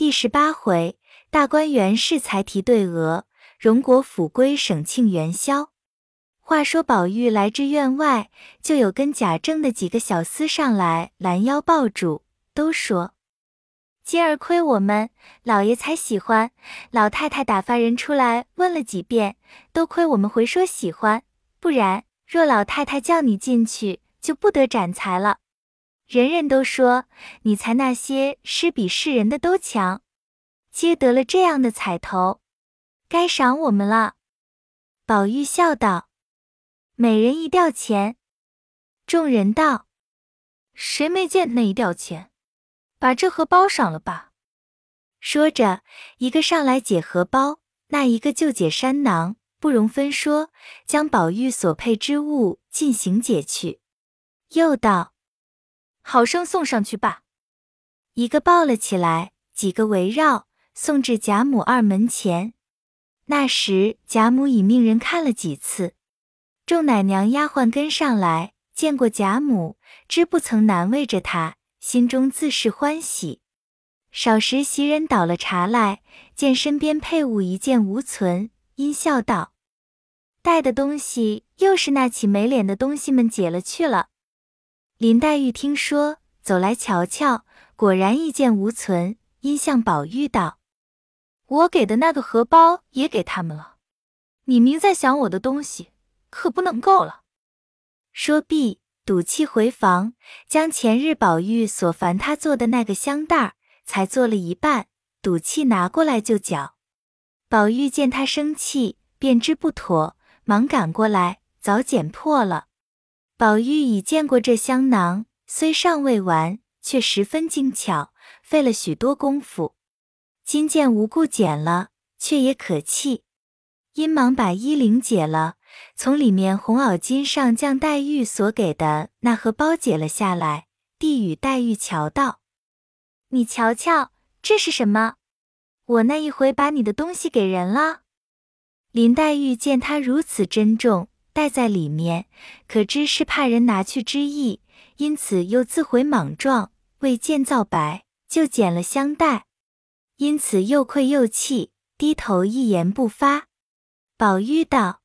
第十八回，大观园试才提对额，荣国府归省庆元宵。话说宝玉来至院外，就有跟贾政的几个小厮上来拦腰抱住，都说：“今儿亏我们老爷才喜欢，老太太打发人出来问了几遍，都亏我们回说喜欢，不然若老太太叫你进去，就不得展才了。”人人都说你才那些诗比世人的都强，接得了这样的彩头，该赏我们了。宝玉笑道：“每人一吊钱。”众人道：“谁没见那一吊钱？把这荷包赏了吧。”说着，一个上来解荷包，那一个就解山囊，不容分说，将宝玉所配之物进行解去。又道。好生送上去吧。一个抱了起来，几个围绕，送至贾母二门前。那时贾母已命人看了几次，众奶娘丫鬟跟上来，见过贾母，知不曾难为着她，心中自是欢喜。少时袭人倒了茶来，见身边配物一件无存，阴笑道：“带的东西又是那起没脸的东西们解了去了。”林黛玉听说，走来瞧瞧，果然一件无存，因向宝玉道：“我给的那个荷包也给他们了，你明在想我的东西，可不能够了。”说毕，赌气回房，将前日宝玉所烦他做的那个香袋儿，才做了一半，赌气拿过来就搅。宝玉见他生气，便知不妥，忙赶过来，早剪破了。宝玉已见过这香囊，虽尚未完，却十分精巧，费了许多功夫。今见无故剪了，却也可气，因忙把衣领解了，从里面红袄巾上将黛玉所给的那荷包解了下来，递与黛玉瞧道：“你瞧瞧，这是什么？我那一回把你的东西给人了。”林黛玉见他如此珍重。带在里面，可知是怕人拿去之意，因此又自悔莽撞，未见造白，就捡了香袋，因此又愧又气，低头一言不发。宝玉道：“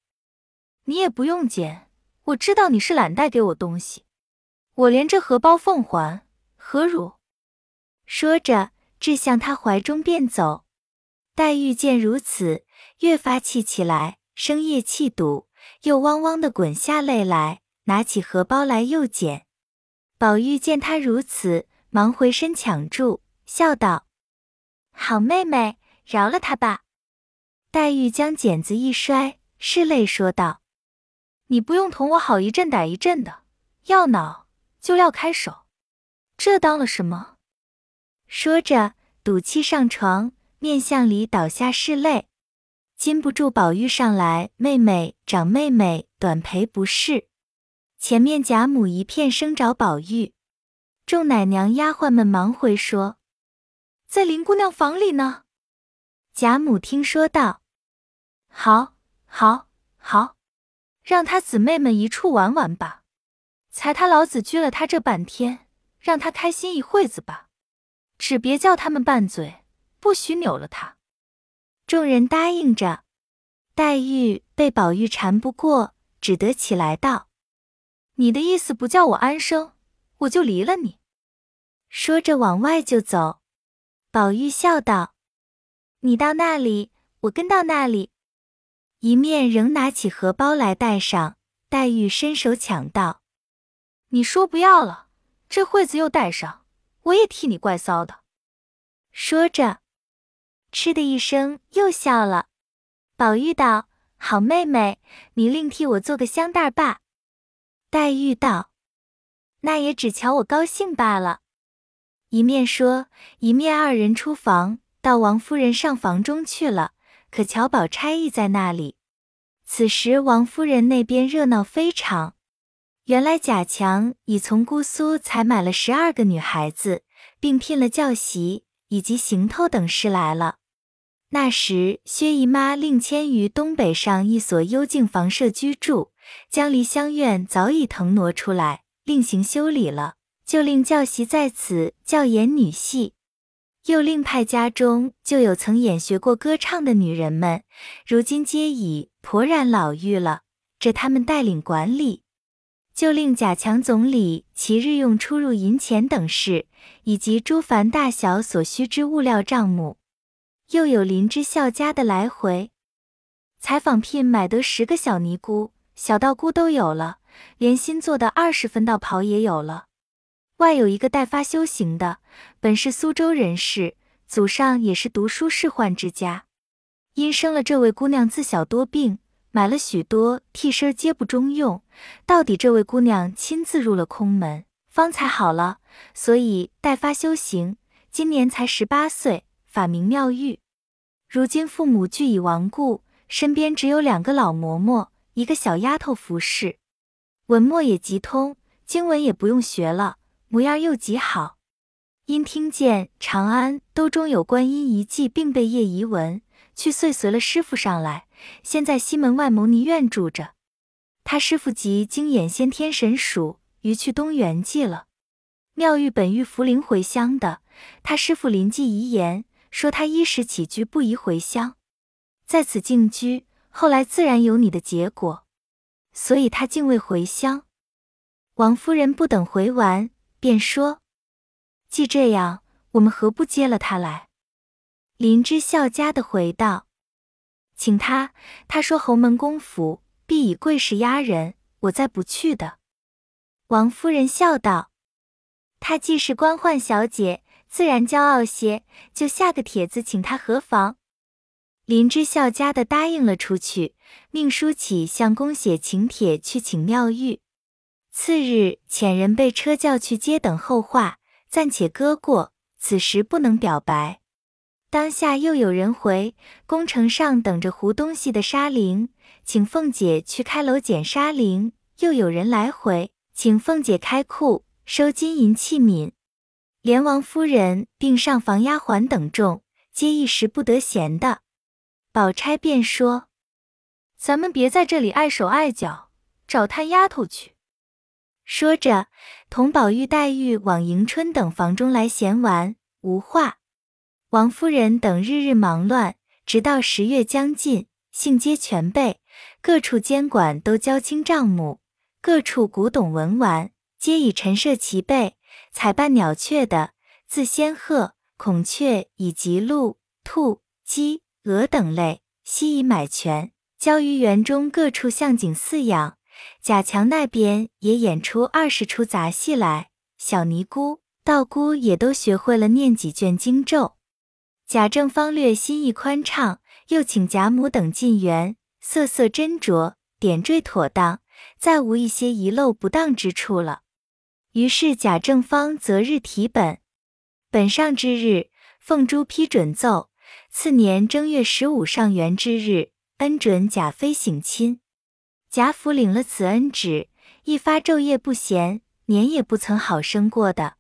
你也不用捡，我知道你是懒带给我东西，我连这荷包奉还，何如？”说着，掷向他怀中便走。黛玉见如此，越发气起来，生夜气堵。又汪汪的滚下泪来，拿起荷包来又捡。宝玉见他如此，忙回身抢住，笑道：“好妹妹，饶了他吧。”黛玉将剪子一摔，拭泪说道：“你不用同我好一阵歹一阵的，要恼就撂开手，这当了什么？”说着，赌气上床，面向里倒下拭泪。禁不住宝玉上来，妹妹、长妹妹，短陪不是。前面贾母一片声找宝玉，众奶娘丫鬟们忙回说，在林姑娘房里呢。贾母听说道：“好，好，好，让他姊妹们一处玩玩吧。才他老子拘了他这半天，让他开心一会子吧，只别叫他们拌嘴，不许扭了他。”众人答应着，黛玉被宝玉缠不过，只得起来道：“你的意思不叫我安生，我就离了你。”说着往外就走。宝玉笑道：“你到那里，我跟到那里。”一面仍拿起荷包来戴上。黛玉伸手抢道：“你说不要了，这会子又戴上，我也替你怪臊的。”说着。嗤的一声，又笑了。宝玉道：“好妹妹，你另替我做个香袋罢。”黛玉道：“那也只瞧我高兴罢了。”一面说，一面二人出房，到王夫人上房中去了。可乔宝钗亦在那里。此时王夫人那边热闹非常。原来贾强已从姑苏采买了十二个女孩子，并聘了教习以及行头等事来了。那时，薛姨妈另迁于东北上一所幽静房舍居住，将梨香院早已腾挪出来，另行修理了，就令教习在此教演女戏。又令派家中就有曾演学过歌唱的女人们，如今皆已颇然老妪了，这他们带领管理。就令贾强总理其日用出入银钱等事，以及诸凡大小所需之物料账目。又有林之孝家的来回采访聘买得十个小尼姑、小道姑都有了，连新做的二十分道袍也有了。外有一个代发修行的，本是苏州人士，祖上也是读书仕宦之家，因生了这位姑娘自小多病，买了许多替身皆不中用，到底这位姑娘亲自入了空门，方才好了，所以代发修行。今年才十八岁，法名妙玉。如今父母俱已亡故，身边只有两个老嬷嬷，一个小丫头服侍，文墨也极通，经文也不用学了。模样又极好，因听见长安都中有观音遗迹，并被叶遗文，去遂随了师傅上来，先在西门外牟尼院住着。他师傅即经演先天神鼠，于去东园记了。妙玉本欲扶灵回乡的，他师傅临记遗言，说他衣食起居不宜回乡，在此静居，后来自然有你的结果，所以他竟未回乡。王夫人不等回完。便说：“既这样，我们何不接了他来？”林之孝家的回道：“请他。他说侯门公府必以贵士压人，我再不去的。”王夫人笑道：“他既是官宦小姐，自然骄傲些，就下个帖子请他何妨？”林之孝家的答应了出去，命书起向公写请帖去请妙玉。次日，遣人被车叫去接等后话，暂且搁过。此时不能表白。当下又有人回，宫城上等着胡东西的纱绫，请凤姐去开楼捡纱绫。又有人来回，请凤姐开库收金银器皿。连王夫人并上房丫鬟等众，皆一时不得闲的。宝钗便说：“咱们别在这里碍手碍脚，找探丫头去。”说着，同宝玉、黛玉往迎春等房中来闲玩，无话。王夫人等日日忙乱，直到十月将近，信皆全备，各处监管都交清账目，各处古董文玩皆已陈设齐备。采办鸟雀的，自仙鹤、孔雀以及鹿、兔、鸡、鹅等类，悉已买全，交于园中各处向景饲养。贾强那边也演出二十出杂戏来，小尼姑、道姑也都学会了念几卷经咒。贾政方略心意宽敞，又请贾母等进园，色色斟酌，点缀妥当，再无一些遗漏不当之处了。于是贾政方择日提本，本上之日，奉珠批准奏，次年正月十五上元之日，恩准贾妃省亲。贾府领了此恩旨，一发昼夜不闲，年也不曾好生过的。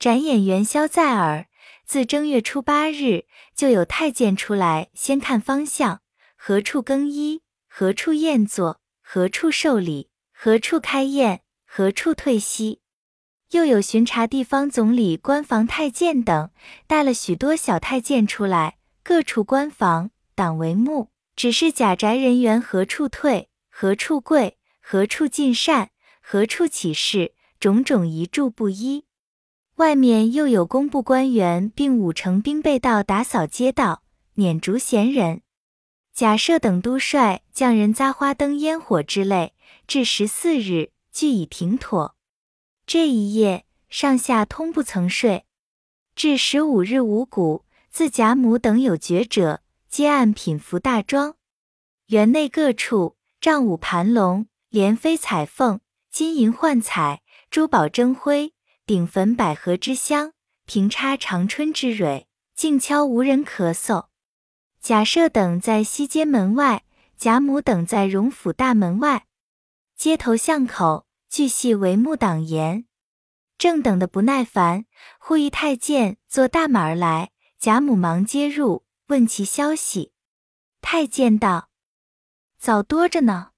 展演元宵在耳，自正月初八日就有太监出来，先看方向，何处更衣，何处宴坐，何处受礼，何处开宴，何处退息。又有巡查地方总理、官房太监等，带了许多小太监出来，各处官房党为目，只是贾宅人员何处退。何处跪，何处进善，何处起事，种种一注不一。外面又有工部官员，并五成兵备道打扫街道，撵逐闲人。贾赦等都率匠人扎花灯、烟火之类，至十四日俱已停妥。这一夜上下通不曾睡。至十五日五谷，自贾母等有觉者，皆按品服大庄。园内各处。帐舞盘龙，莲飞彩凤，金银幻彩，珠宝争辉，顶焚百合之香，平插长春之蕊，静悄无人咳嗽。贾赦等在西街门外，贾母等在荣府大门外，街头巷口俱系帷幕挡严。正等得不耐烦，忽一太监坐大马而来，贾母忙接入，问其消息。太监道。早多着呢，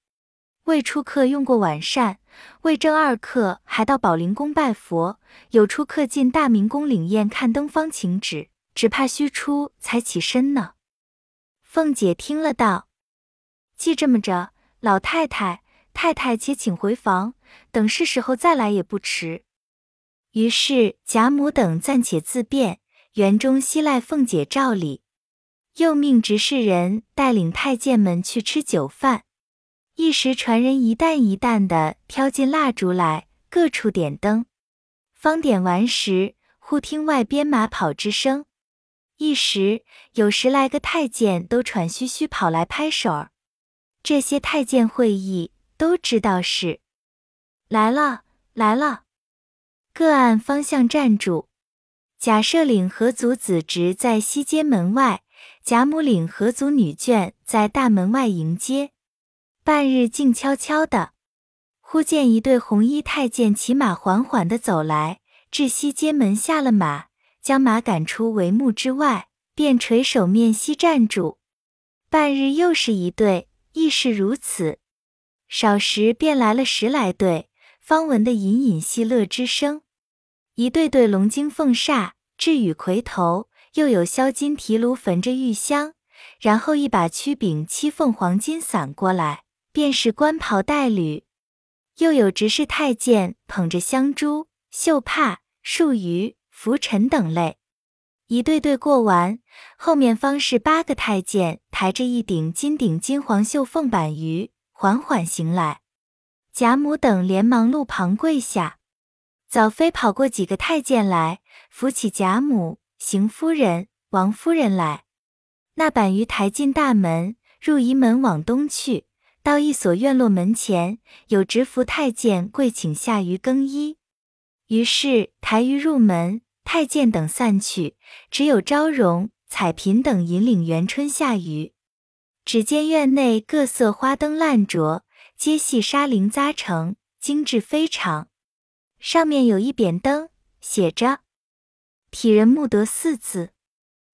未出客用过晚膳，未正二刻还到宝灵宫拜佛，有出客进大明宫领宴看灯方请旨，只怕须出才起身呢。凤姐听了道：“既这么着，老太太、太太且请回房，等是时候再来也不迟。”于是贾母等暂且自便，园中悉赖凤姐照理，又命执事人带领太监们去吃酒饭。一时传人一担一担的挑进蜡烛来，各处点灯。方点完时，忽听外边马跑之声。一时有十来个太监都喘吁吁跑来拍手儿。这些太监会意，都知道是来了，来了。各按方向站住。贾赦领何族子侄在西街门外，贾母领何族女眷在大门外迎接。半日静悄悄的，忽见一对红衣太监骑马缓缓的走来，至西街门下了马，将马赶出帷幕之外，便垂手面西站住。半日又是一对，亦是如此。少时便来了十来对，方闻的隐隐戏乐之声。一对对龙精凤煞，雉羽魁头，又有销金提炉焚着玉香，然后一把曲柄七凤黄金伞过来。便是官袍带履，又有执事太监捧着香珠、绣帕、束鱼、拂尘等类，一对对过完，后面方是八个太监抬着一顶金顶金黄绣凤板鱼，缓缓行来。贾母等连忙路旁跪下，早飞跑过几个太监来，扶起贾母、邢夫人、王夫人来。那板鱼抬进大门，入仪门往东去。到一所院落门前，有执服太监跪请下鱼更衣。于是抬鱼入门，太监等散去，只有昭容、彩嫔等引领元春下鱼。只见院内各色花灯烂着，皆系纱绫扎成，精致非常。上面有一匾灯，写着“体人慕德”四字。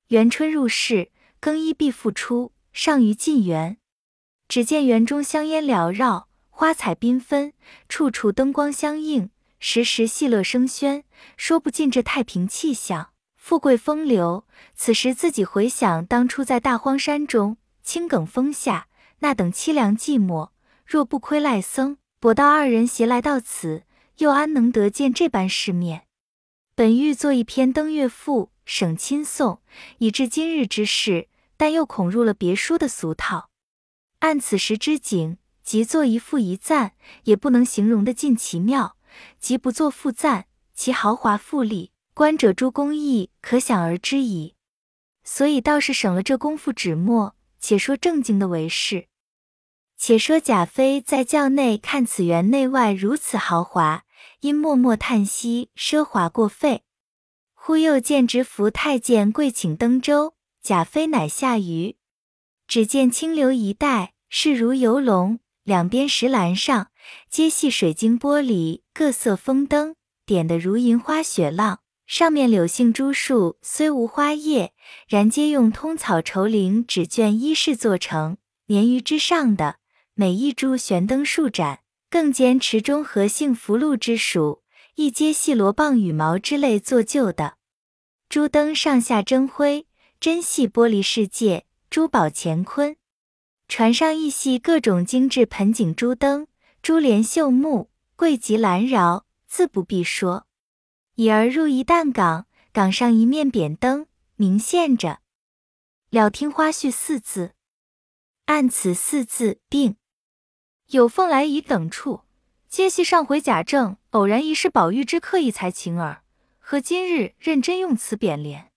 元春入室更衣，必复出，上于进园。只见园中香烟缭绕，花彩缤纷，处处灯光相映，时时戏乐声喧，说不尽这太平气象、富贵风流。此时自己回想当初在大荒山中青埂峰下那等凄凉寂寞，若不亏赖僧、跛道二人携来到此，又安能得见这般世面？本欲作一篇登月赋，省亲诵，以至今日之事，但又恐入了别书的俗套。按此时之景，即作一赋一赞，也不能形容的尽其妙；即不作赋赞，其豪华富丽，观者诸工艺可想而知矣。所以倒是省了这功夫纸墨。且说正经的为事。且说贾妃在轿内看此园内外如此豪华，因默默叹息奢华过费。忽又见执服太监跪请登舟，贾妃乃下鱼，只见清流一带。势如游龙，两边石栏上皆系水晶玻璃，各色风灯点得如银花雪浪。上面柳杏珠树虽无花叶，然皆用通草绸绫纸绢衣饰做成。年于之上的每一株悬灯数盏，更兼池中荷杏福禄之属，亦皆系罗棒羽毛之类做就的。珠灯上下争辉，真系玻璃世界，珠宝乾坤。船上亦系各种精致盆景珠灯，珠帘绣幕，贵极兰饶，自不必说。已而入一旦港，港上一面扁灯，明现着“了听花絮”四字。按此四字，定有凤来仪等处，皆系上回贾政偶然遗失宝玉之刻意才情耳，和今日认真用此匾联。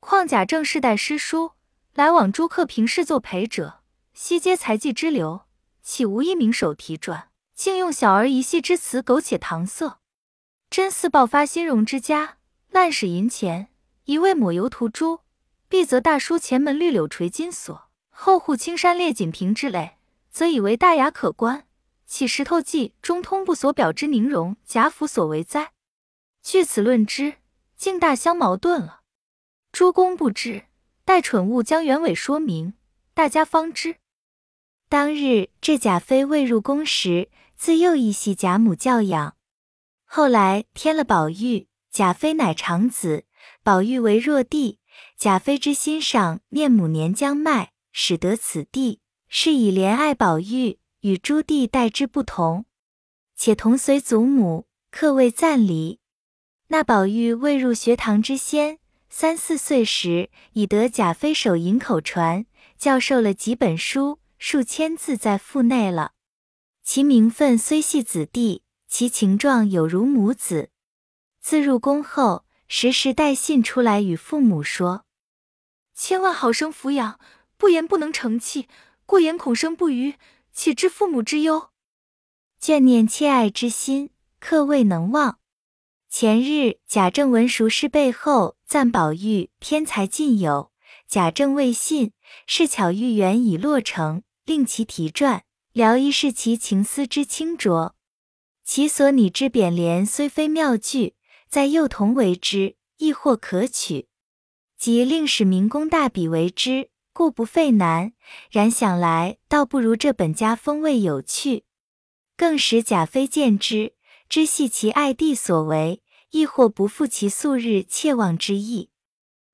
况贾政世代诗书，来往诸客平事作陪者。悉皆才技之流，岂无一名手提传？竟用小儿一戏之词，苟且搪塞，真似爆发新荣之家。滥使银钱，一味抹油涂朱，必则大书前门绿柳垂金锁，后户青山列锦屏之类，则以为大雅可观。岂石头记中通部所表之宁荣贾府所为哉？据此论之，竟大相矛盾了。诸公不知，待蠢物将原委说明，大家方知。当日这贾妃未入宫时，自幼亦系贾母教养。后来添了宝玉，贾妃乃长子，宝玉为弱弟，贾妃之心上念母年将迈，使得此地，是以怜爱宝玉，与诸弟待之不同。且同随祖母，客位暂离。那宝玉未入学堂之先，三四岁时，已得贾妃手引口传，教授了几本书，数千字在腹内了。其名分虽系子弟，其情状有如母子。自入宫后，时时带信出来与父母说：“千万好生抚养，不言不能成器，过言恐生不虞，岂知父母之忧。眷念切爱之心，刻未能忘。”前日贾政闻熟师背后赞宝玉偏才尽有，贾政未信，是巧玉缘已落成，令其题传。聊一是其情思之清浊，其所拟之匾联虽非妙句，在幼童为之，亦或可取。即令使民工大笔为之，故不费难。然想来，倒不如这本家风味有趣，更使贾妃见之，知系其爱弟所为，亦或不负其素日切望之意。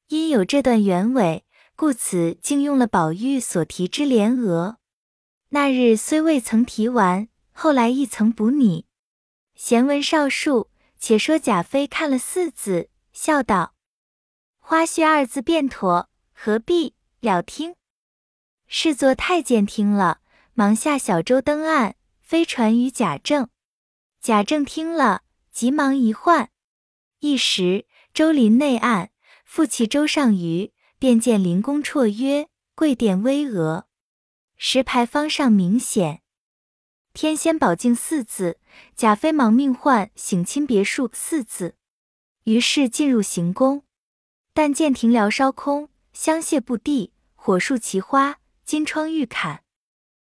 因有这段原委，故此竟用了宝玉所题之联额。那日虽未曾提完，后来亦曾补拟。闲文少述，且说贾妃看了四字，笑道：“花絮二字便妥，何必了听？”侍作太监听了，忙下小舟登岸，飞传于贾政。贾政听了，急忙一唤。一时舟临内岸，复弃舟上鱼，便见灵宫绰约，贵殿巍峨。石牌坊上明显“天仙宝镜”四字，贾妃忙命唤“省亲别墅”四字，于是进入行宫。但见庭寮烧空，香榭布地，火树奇花，金窗玉槛，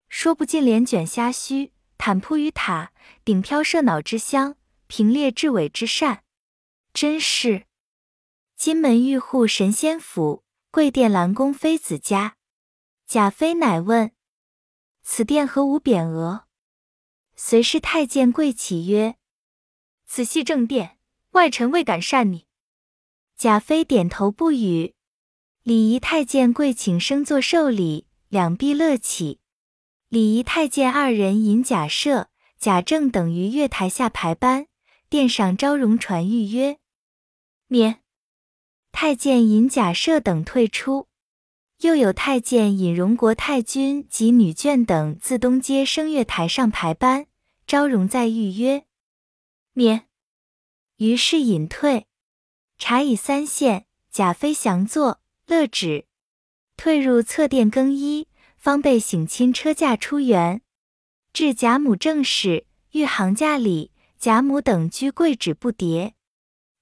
说不尽帘卷虾须，毯铺于塔，顶飘麝脑之香，平列雉尾之扇，真是金门玉户神仙府，贵殿兰宫妃子家。贾妃乃问。此殿何无匾额？随侍太监跪启曰：“此系正殿，外臣未敢擅拟。”贾妃点头不语。礼仪太监跪请升座受礼，两臂乐起。礼仪太监二人引贾赦、贾政等于月台下排班，殿上昭荣传谕曰：“免。”太监引贾赦等退出。又有太监尹荣国太君及女眷等自东街升月台上排班，昭容在预约免，于是隐退。茶已三献，贾妃详坐，乐止，退入侧殿更衣，方被省亲车驾出园。至贾母正室，御行驾礼，贾母等居跪止不迭。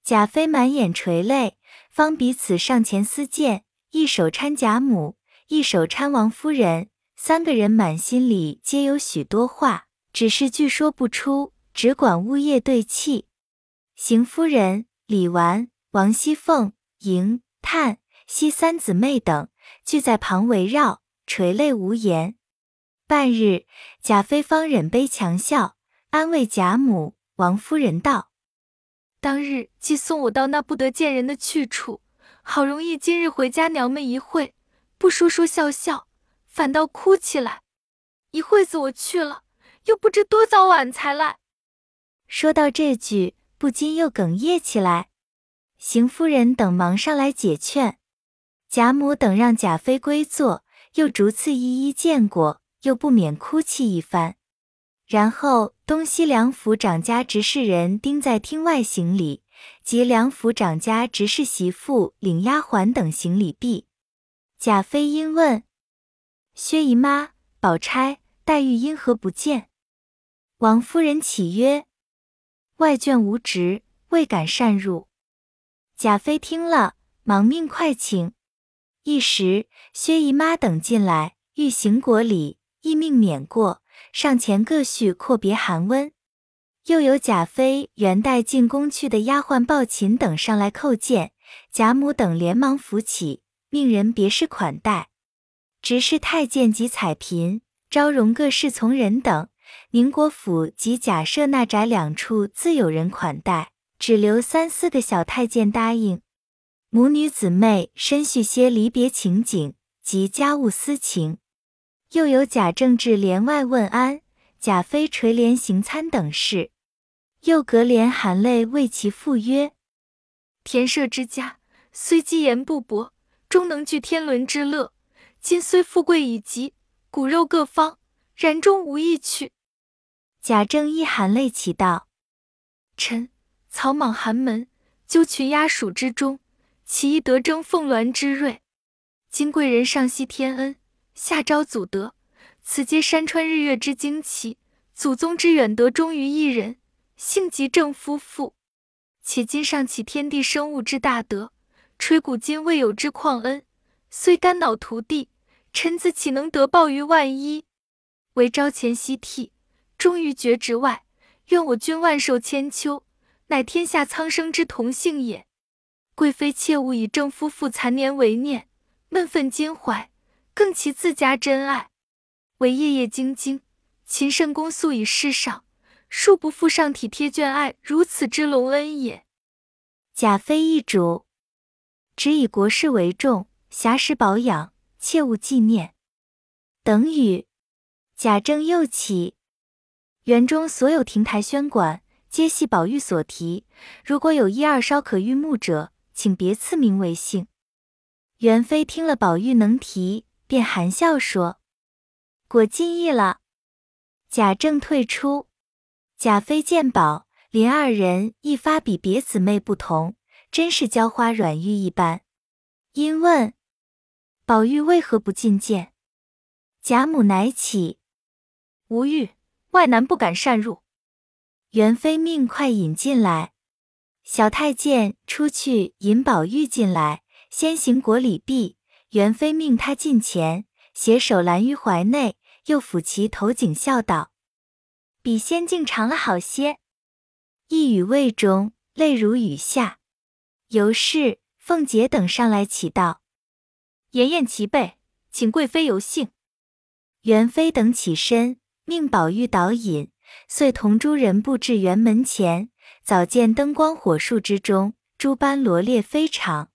贾妃满眼垂泪，方彼此上前私见。一手搀贾母，一手搀王夫人，三个人满心里皆有许多话，只是句说不出，只管呜咽对泣。邢夫人、李纨、王熙凤、迎、叹、惜三姊妹等聚在旁围绕，垂泪无言。半日，贾妃方忍悲强笑，安慰贾母、王夫人道：“当日既送我到那不得见人的去处。”好容易今日回家娘们一会，不说说笑笑，反倒哭起来。一会子我去了，又不知多早晚才来。说到这句，不禁又哽咽起来。邢夫人等忙上来解劝，贾母等让贾妃归坐，又逐次一一见过，又不免哭泣一番。然后东西两府长家执事人盯在厅外行礼。及梁府长家执事媳妇领丫鬟等行礼毕，贾妃因问薛姨妈、宝钗、黛玉因何不见？王夫人启曰：“外眷无职，未敢擅入。”贾妃听了，忙命快请。一时薛姨妈等进来，欲行国礼，亦命免过，上前各叙阔别寒温。又有贾妃原带进宫去的丫鬟抱琴等上来叩见，贾母等连忙扶起，命人别事款待。执事太监及彩嫔、昭容各侍从人等，宁国府及贾赦那宅两处自有人款待，只留三四个小太监答应。母女姊妹深叙些离别情景及家务私情。又有贾政至帘外问安，贾妃垂帘行参等事。又隔帘含泪为其赋曰：“田舍之家，虽积言不薄，终能聚天伦之乐。今虽富贵已极，骨肉各方，然终无一去。”贾政亦含泪祈道：“臣草莽寒门，纠群鸦鼠之中，岂易得争凤鸾之瑞？今贵人上惜天恩。”下招祖德，此皆山川日月之精奇，祖宗之远德忠于一人，幸及正夫妇。且今上启天地生物之大德，垂古今未有之旷恩，虽肝脑涂地，臣子岂能得报于万一？唯朝前夕替，终于绝职外，愿我君万寿千秋，乃天下苍生之同幸也。贵妃切勿以正夫妇残年为念，闷愤襟怀。更其自家真爱，唯夜夜兢兢，勤慎恭肃以事上，恕不负上体贴眷爱如此之隆恩也。贾妃一主，只以国事为重，暇时保养，切勿纪念。等语。贾政又起，园中所有亭台轩馆，皆系宝玉所题。如果有一二稍可御目者，请别赐名为姓。元妃听了宝玉能题。便含笑说：“果尽意了。”贾政退出，贾妃见宝林二人一发比别姊妹不同，真是娇花软玉一般。因问宝玉为何不进见，贾母乃起：“无欲，外男不敢擅入。”元妃命快引进来，小太监出去引宝玉进来，先行果礼毕。元妃命他近前，携手揽于怀内，又抚其头颈，笑道：“比仙境长了好些。”一语未终，泪如雨下。尤氏、凤姐等上来启道：“筵宴齐备，请贵妃游幸。”元妃等起身，命宝玉导引，遂同诸人步至园门前。早见灯光火树之中，诸般罗列非常。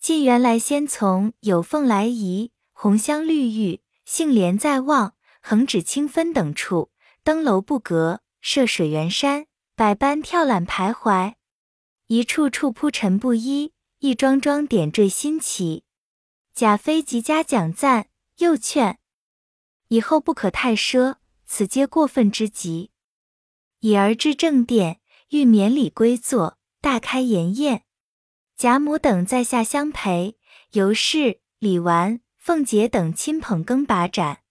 进园来，先从有凤来仪、红香绿玉、杏帘在望、横指清分等处，登楼不隔，涉水源山，百般跳览徘徊，一处处铺陈不一，一桩桩点缀新奇。贾妃极加奖赞，又劝以后不可太奢，此皆过分之极。已而至正殿，欲免礼归坐，大开筵宴。贾母等在下相陪，尤氏、李纨、凤姐等亲捧羹把盏。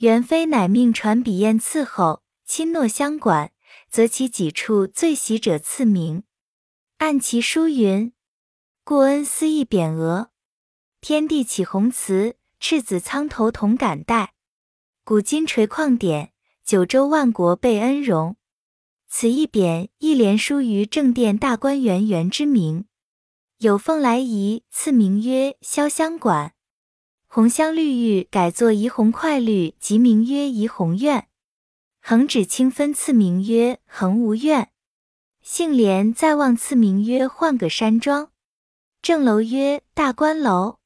元妃乃命传笔砚伺候，亲诺相管，择其几处最喜者赐名。按其书云：“故恩思义匾额，天地启宏慈，赤子苍头同感戴。古今垂旷典，九州万国备恩荣。”此一匾一连书于正殿大观园园之名。有凤来仪赐名曰潇湘馆，红香绿玉改作怡红快绿，即名曰怡红院。横指清分赐名曰恒芜院，杏帘再望赐名曰换个山庄。正楼曰大观楼，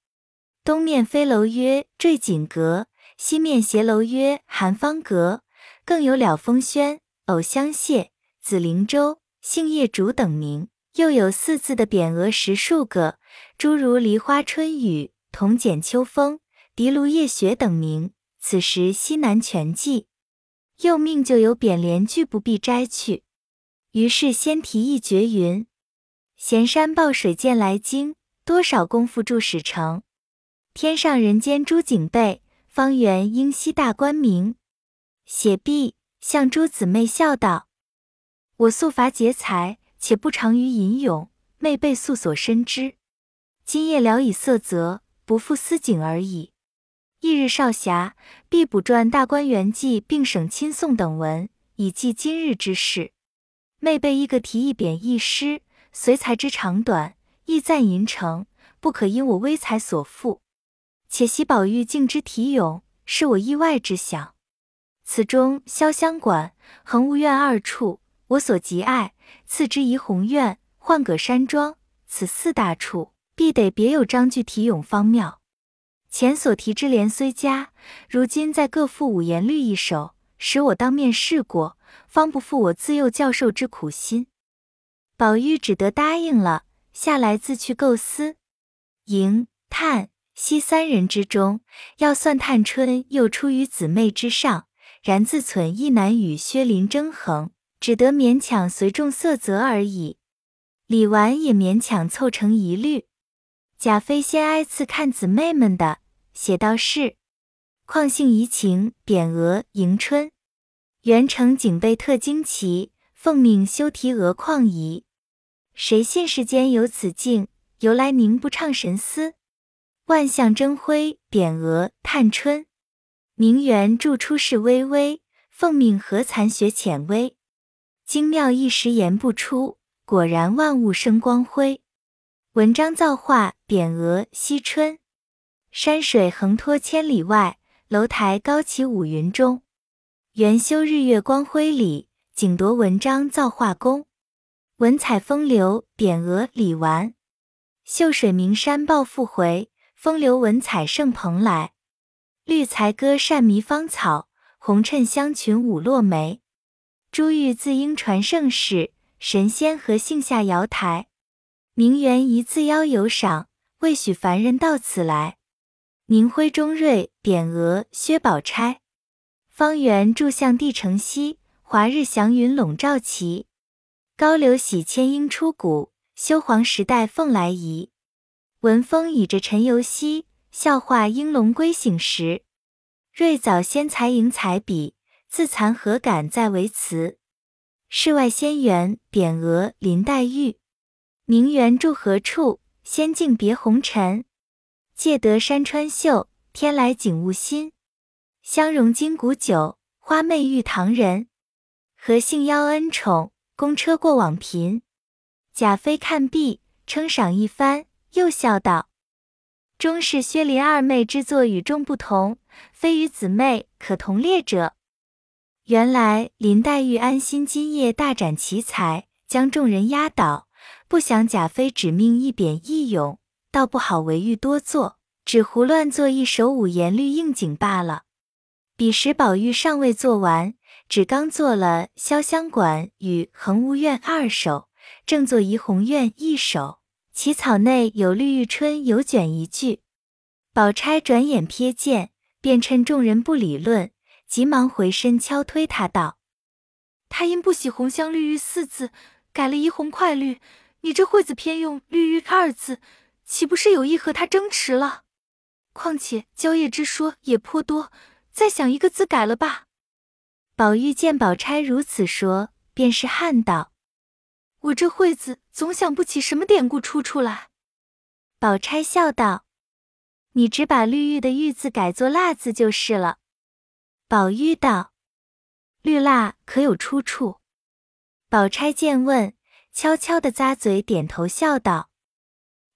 东面飞楼曰坠锦阁，西面斜楼曰寒芳阁。更有了风轩、藕香榭、紫菱洲、杏叶竹等名。又有四字的匾额十数个，诸如梨花春雨、铜剪秋风、荻芦夜雪等名。此时西南全记，又命就有扁联句不必摘去。于是先题一绝云：“闲山抱水见来经，多少功夫著史成。天上人间诸景备，方圆应西大观明。”写毕，向诸姊妹笑道：“我素乏节才。”且不长于吟咏，妹辈素所深知。今夜聊以色泽，不负思景而已。翌日少暇，必补撰《大观园记》，并省亲送等文，以记今日之事。妹辈一个题一匾一诗，随才之长短，意赞吟成，不可因我微才所负。且喜宝玉竟之题咏，是我意外之想。此中潇湘馆、恒芜院二处，我所极爱。次之怡红院、浣葛山庄，此四大处必得别有章句题咏方妙。前所提之联虽佳，如今再各赋五言律一首，使我当面试过，方不负我自幼教授之苦心。宝玉只得答应了，下来自去构思。迎、探、惜三人之中，要算探春又出于姊妹之上，然自忖亦难与薛林争衡，只得勉强随众色泽而已。李纨也勉强凑成一律。贾妃先挨次看姊妹们的。写道是：况幸怡情，匾额迎春。元成警备特惊奇，奉命修题额况仪。谁信世间有此境？由来宁不畅神思？万象争辉，匾额探春。名媛著出世微微，奉命何惭学浅微？精妙一时言不出，果然万物生光辉。文章造化，匾额惜春。山水横拖千里外，楼台高起五云中。元修日月光辉里，景夺文章造化功。文采风流，匾额李纨。秀水名山报复回，风流文采盛蓬莱。绿才歌善迷芳草，红衬香裙舞落梅。珠玉自应传盛世，神仙何幸下瑶台？名媛一自邀有赏，未许凡人到此来。明辉中瑞，匾额薛宝钗。方圆柱向帝城西，华日祥云笼罩齐。高流洗千莺出谷，修皇时代凤来仪。文风倚着陈游兮，笑话应龙归醒时。瑞早先才迎彩笔，自惭何敢再为词。世外仙缘，匾额林黛玉。名媛住何处？仙境别红尘。借得山川秀，天来景物新。相融金谷酒，花媚玉堂人。何幸邀恩宠，公车过往频。贾妃看毕，称赏一番，又笑道：“终是薛林二妹之作与众不同，非与姊妹可同列者。”原来林黛玉安心今夜大展奇才，将众人压倒，不想贾妃指命一贬一咏。倒不好为玉多作，只胡乱做一首五言律应景罢了。彼时宝玉尚未做完，只刚做了潇湘馆与恒芜苑二首，正做怡红院一首，起草内有绿玉春有卷一句。宝钗转眼瞥见，便趁众人不理论，急忙回身敲推他道：“他因不喜红香绿玉四字，改了怡红快绿。你这惠子偏用绿玉二字。”岂不是有意和他争持了？况且蕉叶之说也颇多，再想一个字改了吧。宝玉见宝钗如此说，便是汗道：“我这惠子总想不起什么典故出处来。”宝钗笑道：“你只把绿玉的玉字改作蜡字就是了。”宝玉道：“绿蜡可有出处？”宝钗见问，悄悄的咂嘴，点头笑道。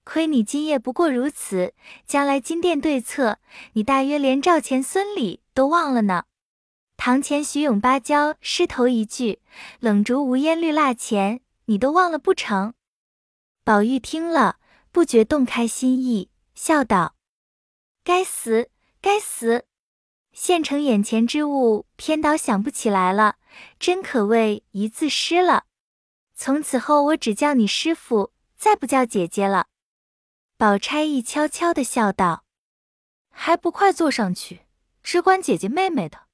亏你今夜不过如此，将来金殿对策，你大约连赵钱孙李都忘了呢。堂前徐永芭蕉诗头一句“冷烛无烟绿蜡前”，你都忘了不成？宝玉听了，不觉动开心意，笑道：“该死，该死！现成眼前之物，偏倒想不起来了，真可谓一字失了。从此后，我只叫你师傅，再不叫姐姐了。”宝钗亦悄悄的笑道：“还不快坐上去，只管姐姐妹妹的。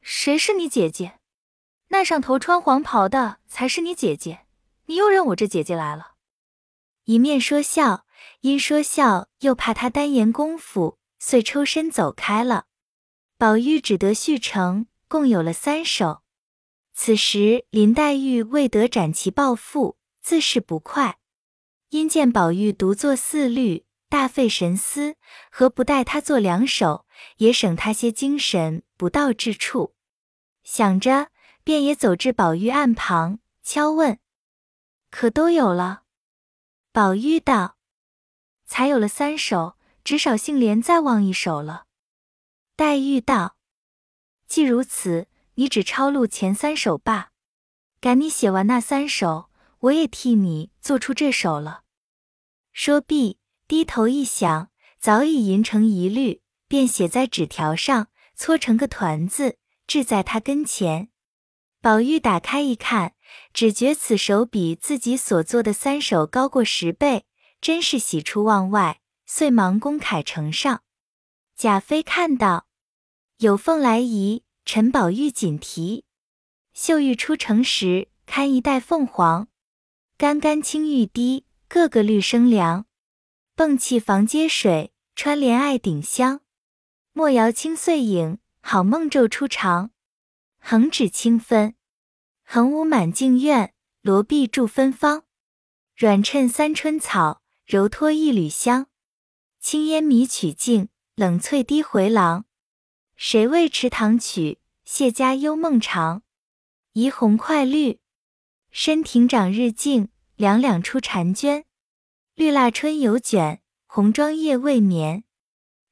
谁是你姐姐？那上头穿黄袍的才是你姐姐。你又认我这姐姐来了。”一面说笑，因说笑又怕他单言功夫，遂抽身走开了。宝玉只得续成，共有了三首。此时林黛玉未得展旗报复，自是不快。因见宝玉独作四律，大费神思，何不带他做两首，也省他些精神不到之处。想着，便也走至宝玉案旁，敲问：“可都有了？”宝玉道：“才有了三首，只少杏莲再忘一首了。”黛玉道：“既如此，你只抄录前三首罢。赶你写完那三首，我也替你做出这首了。”说毕，低头一想，早已吟成一律，便写在纸条上，搓成个团子，置在他跟前。宝玉打开一看，只觉此手比自己所做的三首高过十倍，真是喜出望外，遂忙公楷呈上。贾妃看到，有凤来仪，陈宝玉锦题，绣玉出城时，堪一代凤凰，干干青玉滴，个个绿生凉。蹦气房接水，穿帘爱顶香。莫摇清碎影，好梦昼初长。横指清分，横无满径院，罗壁著芬芳。软衬三春草，柔脱一缕香。轻烟迷曲径，冷翠低回廊。谁为池塘曲？谢家幽梦长。移红快绿，深庭长日静。两两出婵娟。绿蜡春犹卷，红妆夜未眠。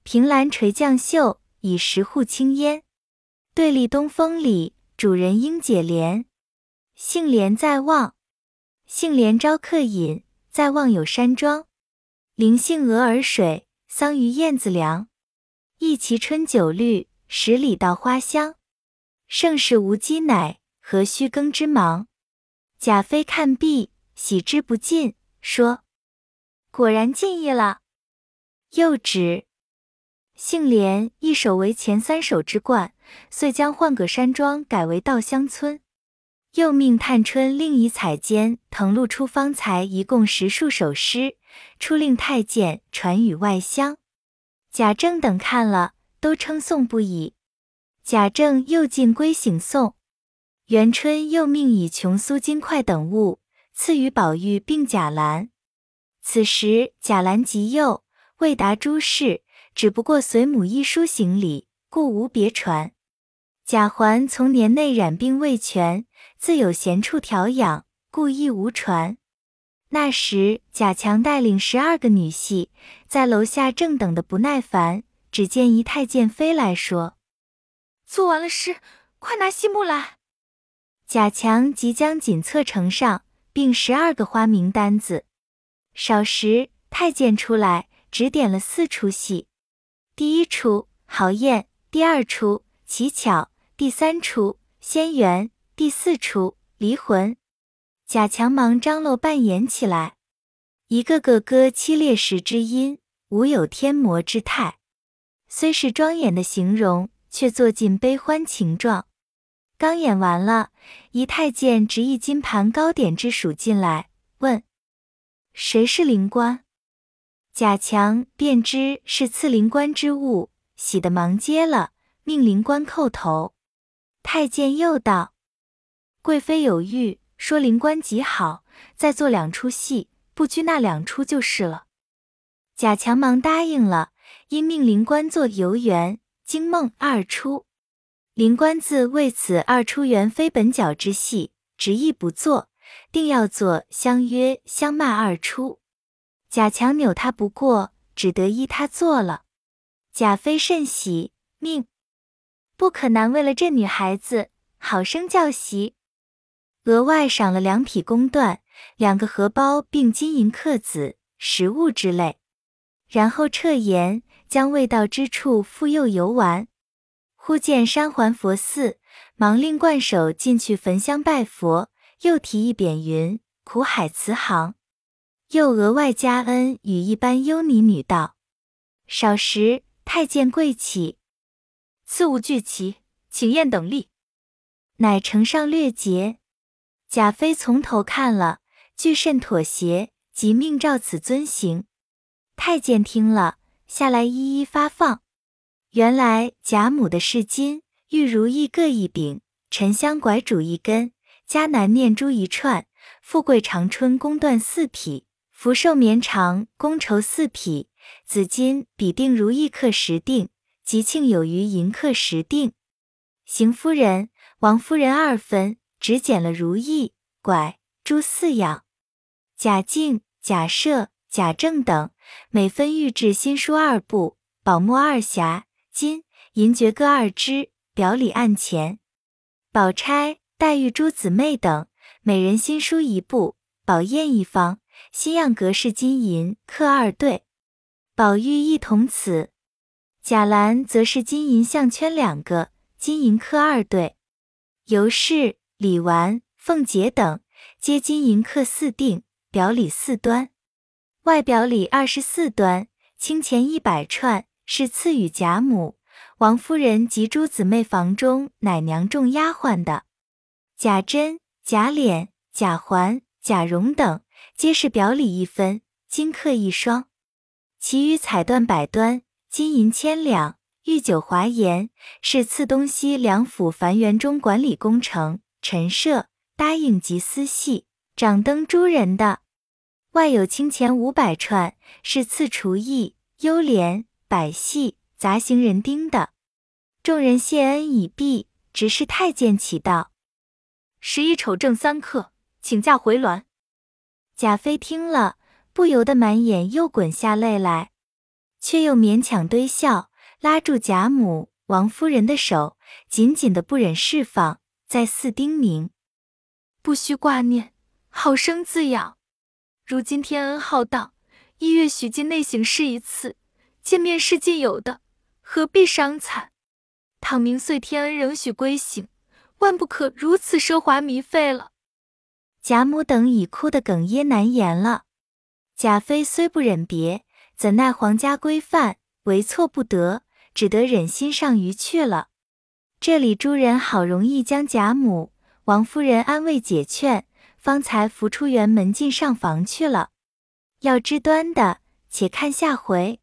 凭栏垂绛袖，倚石户青烟。对立东风里，主人应解怜。杏帘在望，杏帘招客饮。在望有山庄，灵杏鹅儿水，桑榆燕子凉。一畦春酒绿，十里稻花香。盛世无鸡奶，何须耕织忙？贾妃看毕，喜之不尽，说。果然尽意了。又指杏帘一首为前三首之冠，遂将换葛山庄改为稻香村。又命探春另以彩笺誊录出方才一共十数首诗，出令太监传与外乡。贾政等看了，都称颂不已。贾政又进归省颂。元春又命以琼酥金块等物赐予宝玉并贾兰。此时贾兰极幼，未达诸事，只不过随母一书行礼，故无别传。贾环从年内染病未痊，自有闲处调养，故亦无传。那时贾强带领十二个女戏，在楼下正等的不耐烦，只见一太监飞来说：“做完了诗，快拿戏目来。”贾强即将锦册呈上，并十二个花名单子。少时，太监出来指点了四出戏：第一出豪艳，第二出奇巧，第三出仙缘，第四出离魂。贾强忙张罗扮演起来，一个个歌凄烈时之音，无有天魔之态。虽是庄严的形容，却做尽悲欢情状。刚演完了，一太监执一金盘糕点之属进来，问。谁是灵官？贾强便知是赐灵官之物，喜得忙接了，命灵官叩头。太监又道：“贵妃有谕，说灵官极好，再做两出戏，不拘那两出就是了。”贾强忙答应了，因命灵官做游园、惊梦二出。灵官自为此二出原非本角之戏，执意不做。定要做相约相骂二出，贾强扭他不过，只得依他做了。贾妃甚喜，命不可难为了这女孩子，好生教习。额外赏了两匹公缎，两个荷包，并金银刻子、食物之类。然后撤言，将未到之处复又游玩。忽见山环佛寺，忙令冠手进去焚香拜佛。又提一匾云：“苦海慈航。”又额外加恩与一般优尼女道。少时，太监跪起，赐物俱齐，请宴等立。乃呈上略节。贾妃从头看了，俱甚妥协，即命照此遵行。太监听了，下来一一发放。原来贾母的是金玉如意各一柄，沉香拐主一根。迦南念珠一串，富贵长春宫缎四匹，福寿绵长宫绸四匹，紫金比定如意刻十锭，吉庆有余银刻十锭。邢夫人、王夫人二分，只捡了如意、拐、珠四样。贾敬、贾赦、贾政等每分玉制新书二部，宝墨二匣，金银爵各二支，表里案前。宝钗。黛玉、诸姊妹等每人新书一部，宝砚一方，新样格式金银刻二对。宝玉亦同此。贾兰则是金银项圈两个，金银刻二对。尤氏、李纨、凤姐等皆金银刻四锭，表里四端。外表里二十四端，清钱一百串，是赐与贾母、王夫人及诸姊妹房中奶娘众丫鬟的。贾珍、贾琏、贾环、贾蓉等，皆是表里一分，金刻一双。其余彩缎百端，金银千两，玉酒华筵，是赐东西两府繁园中管理工程、陈设、答应及私系、掌灯诸人的。外有清钱五百串，是赐厨艺、优廉、百戏、杂行人丁的。众人谢恩已毕，直是太监启道。十一丑正三刻，请假回銮。贾妃听了，不由得满眼又滚下泪来，却又勉强堆笑，拉住贾母、王夫人的手，紧紧的不忍释放，再四叮咛：“不须挂念，好生自养。如今天恩浩荡，一月许进内省试一次，见面是尽有的，何必伤残？倘明岁天恩仍许归省。”万不可如此奢华糜费了。贾母等已哭得哽咽难言了。贾妃虽不忍别，怎奈皇家规范，为错不得，只得忍心上鱼去了。这里诸人好容易将贾母、王夫人安慰解劝，方才扶出园门进上房去了。要知端的，且看下回。